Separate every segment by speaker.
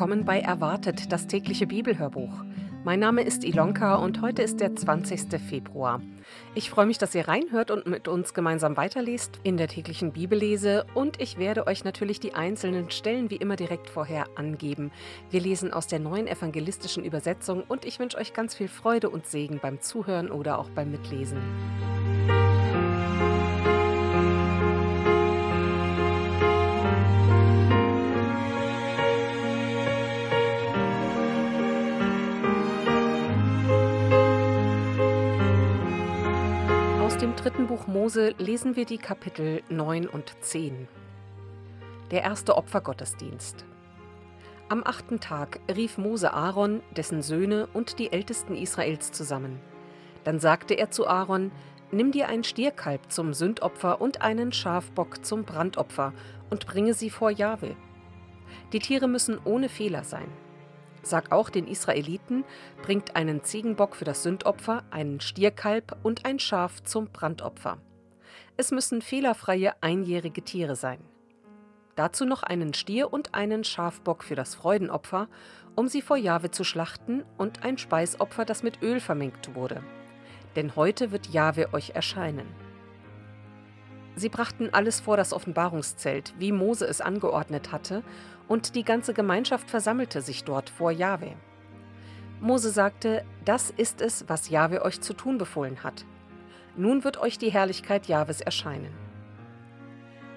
Speaker 1: willkommen bei Erwartet, das tägliche Bibelhörbuch. Mein Name ist Ilonka und heute ist der 20. Februar. Ich freue mich, dass ihr reinhört und mit uns gemeinsam weiterlest in der täglichen Bibellese und ich werde euch natürlich die einzelnen Stellen wie immer direkt vorher angeben. Wir lesen aus der neuen evangelistischen Übersetzung und ich wünsche euch ganz viel Freude und Segen beim Zuhören oder auch beim Mitlesen. Dritten Buch Mose lesen wir die Kapitel 9 und 10. Der erste Opfergottesdienst. Am achten Tag rief Mose Aaron, dessen Söhne und die Ältesten Israels zusammen. Dann sagte er zu Aaron, Nimm dir ein Stierkalb zum Sündopfer und einen Schafbock zum Brandopfer und bringe sie vor Jahwe. Die Tiere müssen ohne Fehler sein. Sag auch den Israeliten, bringt einen Ziegenbock für das Sündopfer, einen Stierkalb und ein Schaf zum Brandopfer. Es müssen fehlerfreie einjährige Tiere sein. Dazu noch einen Stier und einen Schafbock für das Freudenopfer, um sie vor Jahwe zu schlachten, und ein Speisopfer, das mit Öl vermengt wurde. Denn heute wird Jahwe euch erscheinen. Sie brachten alles vor das Offenbarungszelt, wie Mose es angeordnet hatte, und die ganze Gemeinschaft versammelte sich dort vor Jahwe. Mose sagte: Das ist es, was Jahwe euch zu tun befohlen hat. Nun wird euch die Herrlichkeit Jahwes erscheinen.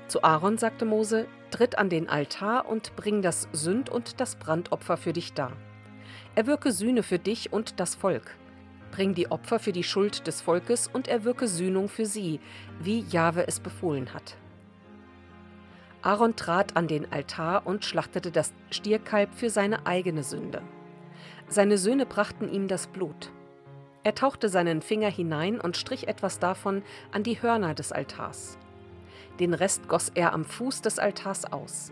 Speaker 1: Zu Aaron sagte Mose: Tritt an den Altar und bring das Sünd- und das Brandopfer für dich dar. Erwirke Sühne für dich und das Volk. Bring die Opfer für die Schuld des Volkes und erwirke Sühnung für sie, wie Jahwe es befohlen hat. Aaron trat an den Altar und schlachtete das Stierkalb für seine eigene Sünde. Seine Söhne brachten ihm das Blut. Er tauchte seinen Finger hinein und strich etwas davon an die Hörner des Altars. Den Rest goss er am Fuß des Altars aus.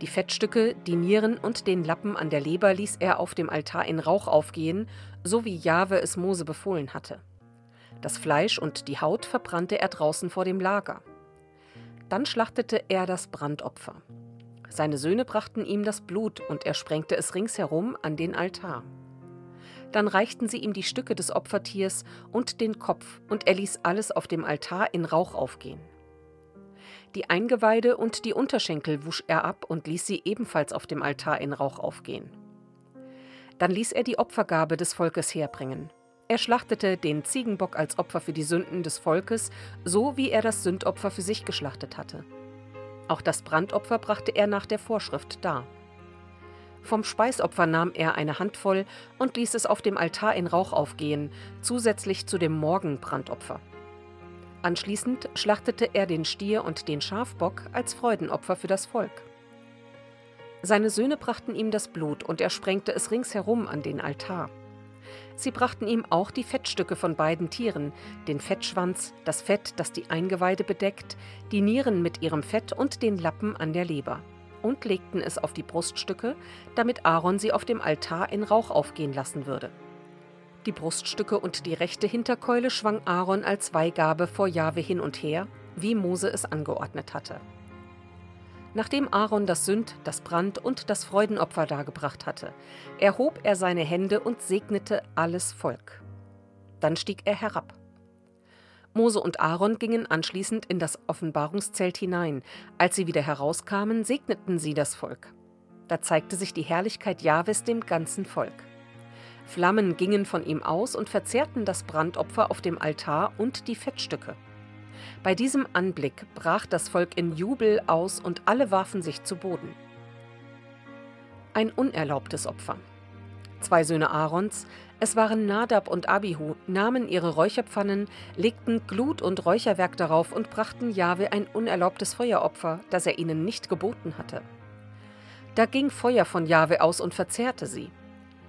Speaker 1: Die Fettstücke, die Nieren und den Lappen an der Leber ließ er auf dem Altar in Rauch aufgehen, so wie Jahwe es Mose befohlen hatte. Das Fleisch und die Haut verbrannte er draußen vor dem Lager. Dann schlachtete er das Brandopfer. Seine Söhne brachten ihm das Blut und er sprengte es ringsherum an den Altar. Dann reichten sie ihm die Stücke des Opfertiers und den Kopf, und er ließ alles auf dem Altar in Rauch aufgehen. Die Eingeweide und die Unterschenkel wusch er ab und ließ sie ebenfalls auf dem Altar in Rauch aufgehen. Dann ließ er die Opfergabe des Volkes herbringen. Er schlachtete den Ziegenbock als Opfer für die Sünden des Volkes, so wie er das Sündopfer für sich geschlachtet hatte. Auch das Brandopfer brachte er nach der Vorschrift dar. Vom Speisopfer nahm er eine Handvoll und ließ es auf dem Altar in Rauch aufgehen, zusätzlich zu dem Morgenbrandopfer. Anschließend schlachtete er den Stier und den Schafbock als Freudenopfer für das Volk. Seine Söhne brachten ihm das Blut und er sprengte es ringsherum an den Altar. Sie brachten ihm auch die Fettstücke von beiden Tieren, den Fettschwanz, das Fett, das die Eingeweide bedeckt, die Nieren mit ihrem Fett und den Lappen an der Leber, und legten es auf die Bruststücke, damit Aaron sie auf dem Altar in Rauch aufgehen lassen würde. Die Bruststücke und die rechte Hinterkeule schwang Aaron als Weihgabe vor Jahwe hin und her, wie Mose es angeordnet hatte. Nachdem Aaron das Sünd, das Brand und das Freudenopfer dargebracht hatte, erhob er seine Hände und segnete alles Volk. Dann stieg er herab. Mose und Aaron gingen anschließend in das Offenbarungszelt hinein. Als sie wieder herauskamen, segneten sie das Volk. Da zeigte sich die Herrlichkeit Jahwes dem ganzen Volk. Flammen gingen von ihm aus und verzehrten das Brandopfer auf dem Altar und die Fettstücke. Bei diesem Anblick brach das Volk in Jubel aus und alle warfen sich zu Boden. Ein unerlaubtes Opfer. Zwei Söhne Aarons, es waren Nadab und Abihu, nahmen ihre Räucherpfannen, legten Glut und Räucherwerk darauf und brachten Jahwe ein unerlaubtes Feueropfer, das er ihnen nicht geboten hatte. Da ging Feuer von Jahwe aus und verzehrte sie.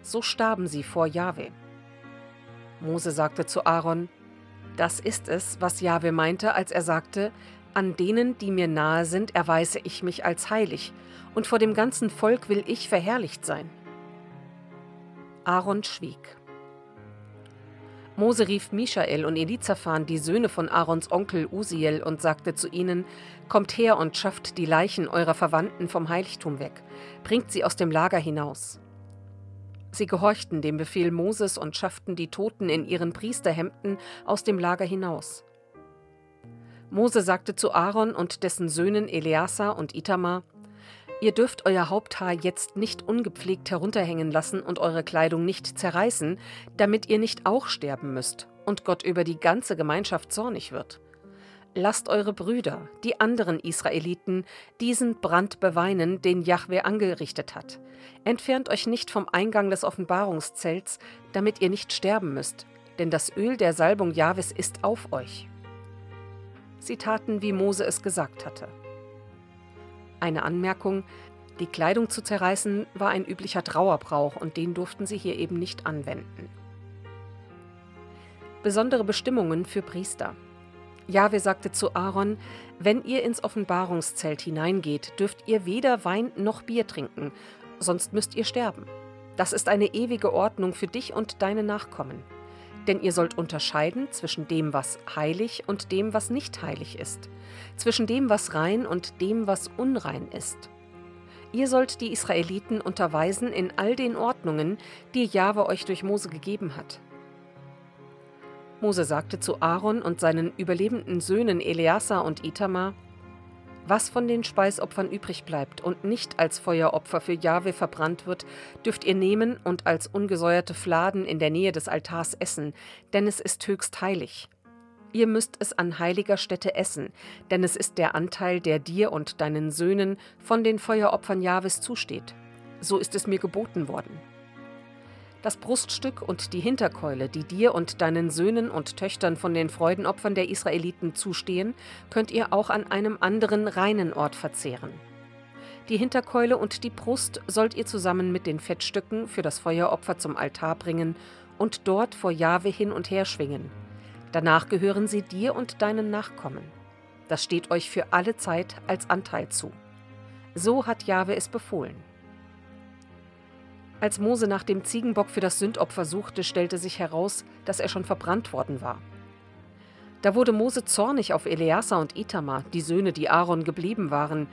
Speaker 1: So starben sie vor Jahwe. Mose sagte zu Aaron: das ist es, was Jahwe meinte, als er sagte, an denen, die mir nahe sind, erweise ich mich als heilig, und vor dem ganzen Volk will ich verherrlicht sein. Aaron schwieg. Mose rief Michael und Elizaphan, die Söhne von Aarons Onkel Usiel, und sagte zu ihnen: Kommt her und schafft die Leichen eurer Verwandten vom Heiligtum weg, bringt sie aus dem Lager hinaus. Sie gehorchten dem Befehl Moses und schafften die Toten in ihren Priesterhemden aus dem Lager hinaus. Mose sagte zu Aaron und dessen Söhnen Eleazar und Itamar: Ihr dürft euer Haupthaar jetzt nicht ungepflegt herunterhängen lassen und eure Kleidung nicht zerreißen, damit ihr nicht auch sterben müsst und Gott über die ganze Gemeinschaft zornig wird. Lasst eure Brüder, die anderen Israeliten, diesen Brand beweinen, den Jahwe angerichtet hat. Entfernt euch nicht vom Eingang des Offenbarungszelts, damit ihr nicht sterben müsst, denn das Öl der Salbung Jahwes ist auf euch. Sie taten, wie Mose es gesagt hatte. Eine Anmerkung: Die Kleidung zu zerreißen war ein üblicher Trauerbrauch und den durften sie hier eben nicht anwenden. Besondere Bestimmungen für Priester. Jahwe sagte zu Aaron: Wenn ihr ins Offenbarungszelt hineingeht, dürft ihr weder Wein noch Bier trinken, sonst müsst ihr sterben. Das ist eine ewige Ordnung für dich und deine Nachkommen. Denn ihr sollt unterscheiden zwischen dem, was heilig und dem, was nicht heilig ist, zwischen dem, was rein und dem, was unrein ist. Ihr sollt die Israeliten unterweisen in all den Ordnungen, die Jahwe euch durch Mose gegeben hat. Mose sagte zu Aaron und seinen überlebenden Söhnen Eleazar und Itamar: Was von den Speisopfern übrig bleibt und nicht als Feueropfer für Jahwe verbrannt wird, dürft ihr nehmen und als ungesäuerte Fladen in der Nähe des Altars essen, denn es ist höchst heilig. Ihr müsst es an heiliger Stätte essen, denn es ist der Anteil, der dir und deinen Söhnen von den Feueropfern Jahwes zusteht. So ist es mir geboten worden. Das Bruststück und die Hinterkeule, die dir und deinen Söhnen und Töchtern von den Freudenopfern der Israeliten zustehen, könnt ihr auch an einem anderen reinen Ort verzehren. Die Hinterkeule und die Brust sollt ihr zusammen mit den Fettstücken für das Feueropfer zum Altar bringen und dort vor Jahwe hin und her schwingen. Danach gehören sie dir und deinen Nachkommen. Das steht euch für alle Zeit als Anteil zu. So hat Jahwe es befohlen. Als Mose nach dem Ziegenbock für das Sündopfer suchte, stellte sich heraus, dass er schon verbrannt worden war. Da wurde Mose zornig auf Eleazar und Itamar, die Söhne, die Aaron geblieben waren.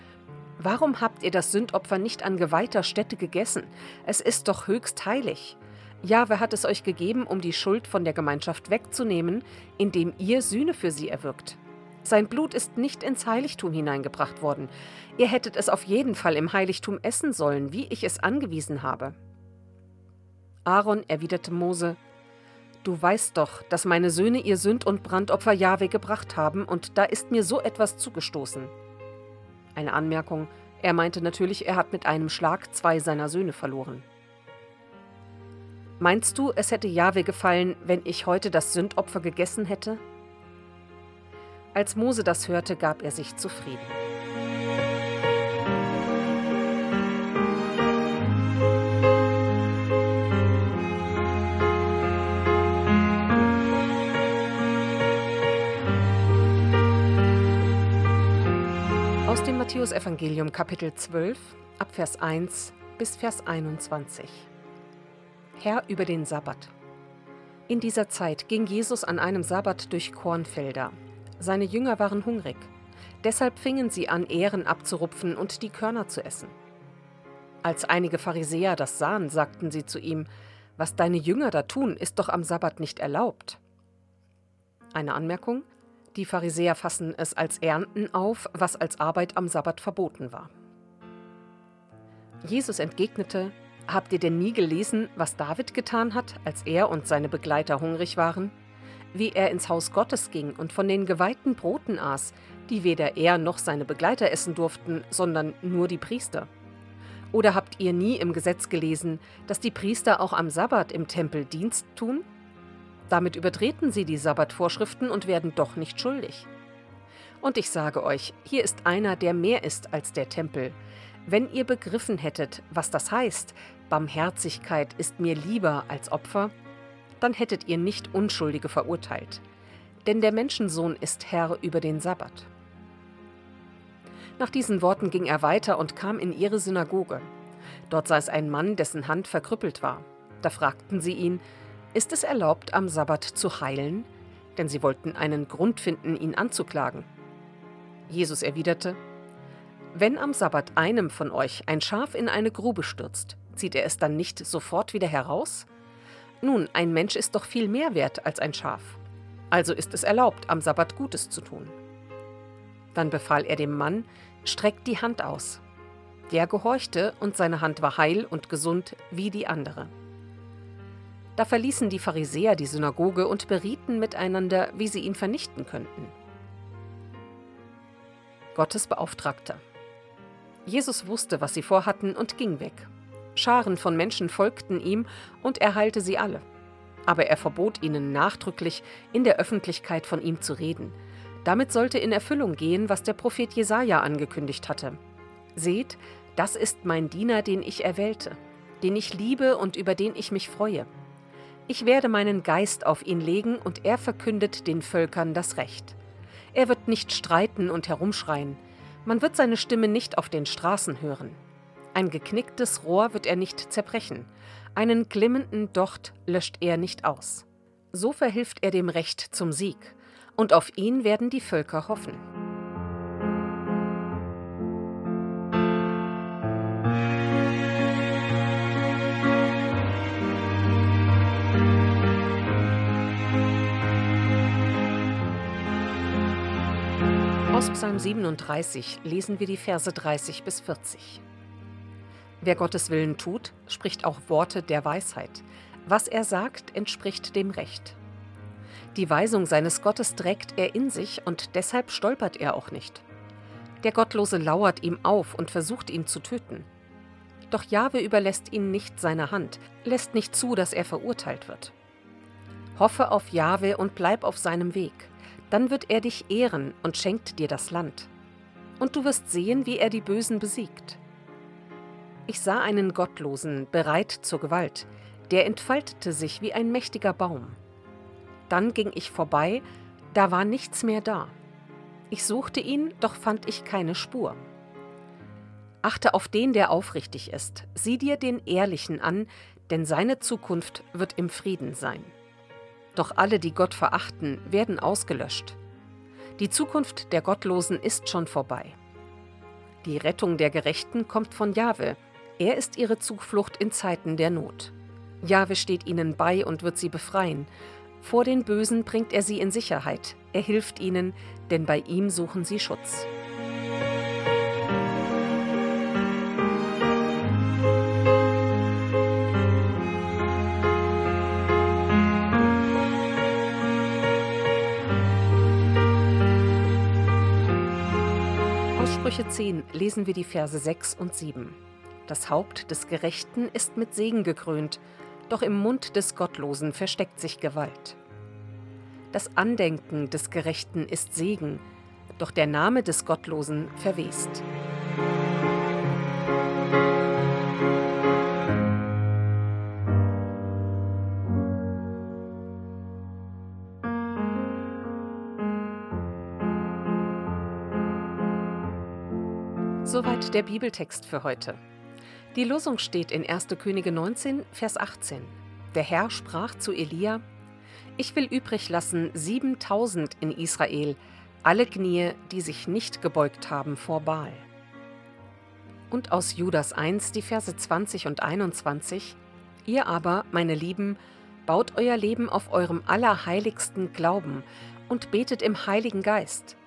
Speaker 1: Warum habt ihr das Sündopfer nicht an geweihter Stätte gegessen? Es ist doch höchst heilig. Jahwe hat es euch gegeben, um die Schuld von der Gemeinschaft wegzunehmen, indem ihr Sühne für sie erwirkt. Sein Blut ist nicht ins Heiligtum hineingebracht worden. Ihr hättet es auf jeden Fall im Heiligtum essen sollen, wie ich es angewiesen habe. Aaron erwiderte Mose: Du weißt doch, dass meine Söhne ihr Sünd- und Brandopfer Jahwe gebracht haben, und da ist mir so etwas zugestoßen. Eine Anmerkung: Er meinte natürlich, er hat mit einem Schlag zwei seiner Söhne verloren. Meinst du, es hätte Jahwe gefallen, wenn ich heute das Sündopfer gegessen hätte? Als Mose das hörte, gab er sich zufrieden. Matthäusevangelium Kapitel 12 ab Vers 1 bis Vers 21. Herr über den Sabbat. In dieser Zeit ging Jesus an einem Sabbat durch Kornfelder. Seine Jünger waren hungrig. Deshalb fingen sie an, Ähren abzurupfen und die Körner zu essen. Als einige Pharisäer das sahen, sagten sie zu ihm, Was deine Jünger da tun, ist doch am Sabbat nicht erlaubt. Eine Anmerkung, die Pharisäer fassen es als Ernten auf, was als Arbeit am Sabbat verboten war. Jesus entgegnete, Habt ihr denn nie gelesen, was David getan hat, als er und seine Begleiter hungrig waren? Wie er ins Haus Gottes ging und von den geweihten Broten aß, die weder er noch seine Begleiter essen durften, sondern nur die Priester. Oder habt ihr nie im Gesetz gelesen, dass die Priester auch am Sabbat im Tempel Dienst tun? Damit übertreten sie die Sabbatvorschriften und werden doch nicht schuldig. Und ich sage euch, hier ist einer, der mehr ist als der Tempel. Wenn ihr begriffen hättet, was das heißt, Barmherzigkeit ist mir lieber als Opfer, dann hättet ihr nicht Unschuldige verurteilt. Denn der Menschensohn ist Herr über den Sabbat. Nach diesen Worten ging er weiter und kam in ihre Synagoge. Dort saß ein Mann, dessen Hand verkrüppelt war. Da fragten sie ihn, ist es erlaubt, am Sabbat zu heilen? Denn sie wollten einen Grund finden, ihn anzuklagen. Jesus erwiderte, Wenn am Sabbat einem von euch ein Schaf in eine Grube stürzt, zieht er es dann nicht sofort wieder heraus? Nun, ein Mensch ist doch viel mehr wert als ein Schaf. Also ist es erlaubt, am Sabbat Gutes zu tun. Dann befahl er dem Mann, streckt die Hand aus. Der gehorchte, und seine Hand war heil und gesund wie die andere. Da verließen die Pharisäer die Synagoge und berieten miteinander, wie sie ihn vernichten könnten. Gottes Beauftragter. Jesus wusste, was sie vorhatten und ging weg. Scharen von Menschen folgten ihm und er heilte sie alle. Aber er verbot ihnen nachdrücklich, in der Öffentlichkeit von ihm zu reden. Damit sollte in Erfüllung gehen, was der Prophet Jesaja angekündigt hatte. Seht, das ist mein Diener, den ich erwählte, den ich liebe und über den ich mich freue. Ich werde meinen Geist auf ihn legen und er verkündet den Völkern das Recht. Er wird nicht streiten und herumschreien. Man wird seine Stimme nicht auf den Straßen hören. Ein geknicktes Rohr wird er nicht zerbrechen, einen glimmenden Docht löscht er nicht aus. So verhilft er dem Recht zum Sieg, und auf ihn werden die Völker hoffen. Aus Psalm 37 lesen wir die Verse 30 bis 40. Wer Gottes Willen tut, spricht auch Worte der Weisheit. Was er sagt, entspricht dem Recht. Die Weisung seines Gottes trägt er in sich und deshalb stolpert er auch nicht. Der Gottlose lauert ihm auf und versucht ihn zu töten. Doch Jahwe überlässt ihn nicht seiner Hand, lässt nicht zu, dass er verurteilt wird. Hoffe auf Jahwe und bleib auf seinem Weg, dann wird er dich ehren und schenkt dir das Land. Und du wirst sehen, wie er die Bösen besiegt. Ich sah einen Gottlosen, bereit zur Gewalt, der entfaltete sich wie ein mächtiger Baum. Dann ging ich vorbei, da war nichts mehr da. Ich suchte ihn, doch fand ich keine Spur. Achte auf den, der aufrichtig ist, sieh dir den Ehrlichen an, denn seine Zukunft wird im Frieden sein. Doch alle, die Gott verachten, werden ausgelöscht. Die Zukunft der Gottlosen ist schon vorbei. Die Rettung der Gerechten kommt von Jahwe, er ist ihre Zuflucht in Zeiten der Not. Jahwe steht ihnen bei und wird sie befreien. Vor den Bösen bringt er sie in Sicherheit. Er hilft ihnen, denn bei ihm suchen sie Schutz. Sprüche 10 lesen wir die Verse 6 und 7. Das Haupt des Gerechten ist mit Segen gekrönt, doch im Mund des Gottlosen versteckt sich Gewalt. Das Andenken des Gerechten ist Segen, doch der Name des Gottlosen verwest. Der Bibeltext für heute. Die Losung steht in 1. Könige 19, Vers 18. Der Herr sprach zu Elia: Ich will übrig lassen 7000 in Israel, alle Knie, die sich nicht gebeugt haben vor Baal. Und aus Judas 1, die Verse 20 und 21. Ihr aber, meine Lieben, baut euer Leben auf eurem allerheiligsten Glauben und betet im Heiligen Geist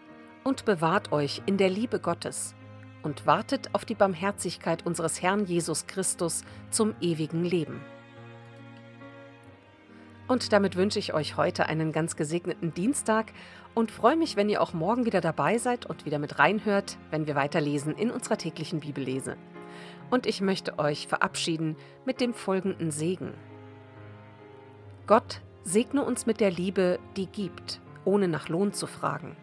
Speaker 1: und bewahrt euch in der Liebe Gottes und wartet auf die Barmherzigkeit unseres Herrn Jesus Christus zum ewigen Leben. Und damit wünsche ich euch heute einen ganz gesegneten Dienstag und freue mich, wenn ihr auch morgen wieder dabei seid und wieder mit reinhört, wenn wir weiterlesen in unserer täglichen Bibellese. Und ich möchte euch verabschieden mit dem folgenden Segen. Gott segne uns mit der Liebe, die gibt, ohne nach Lohn zu fragen.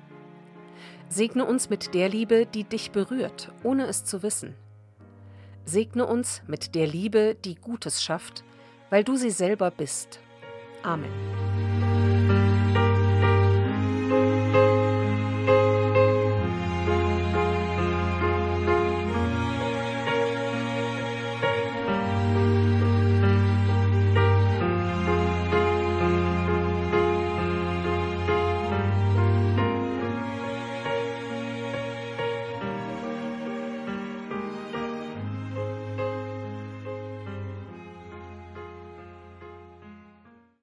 Speaker 1: Segne uns mit der Liebe, die dich berührt, ohne es zu wissen. Segne uns mit der Liebe, die Gutes schafft, weil du sie selber bist. Amen.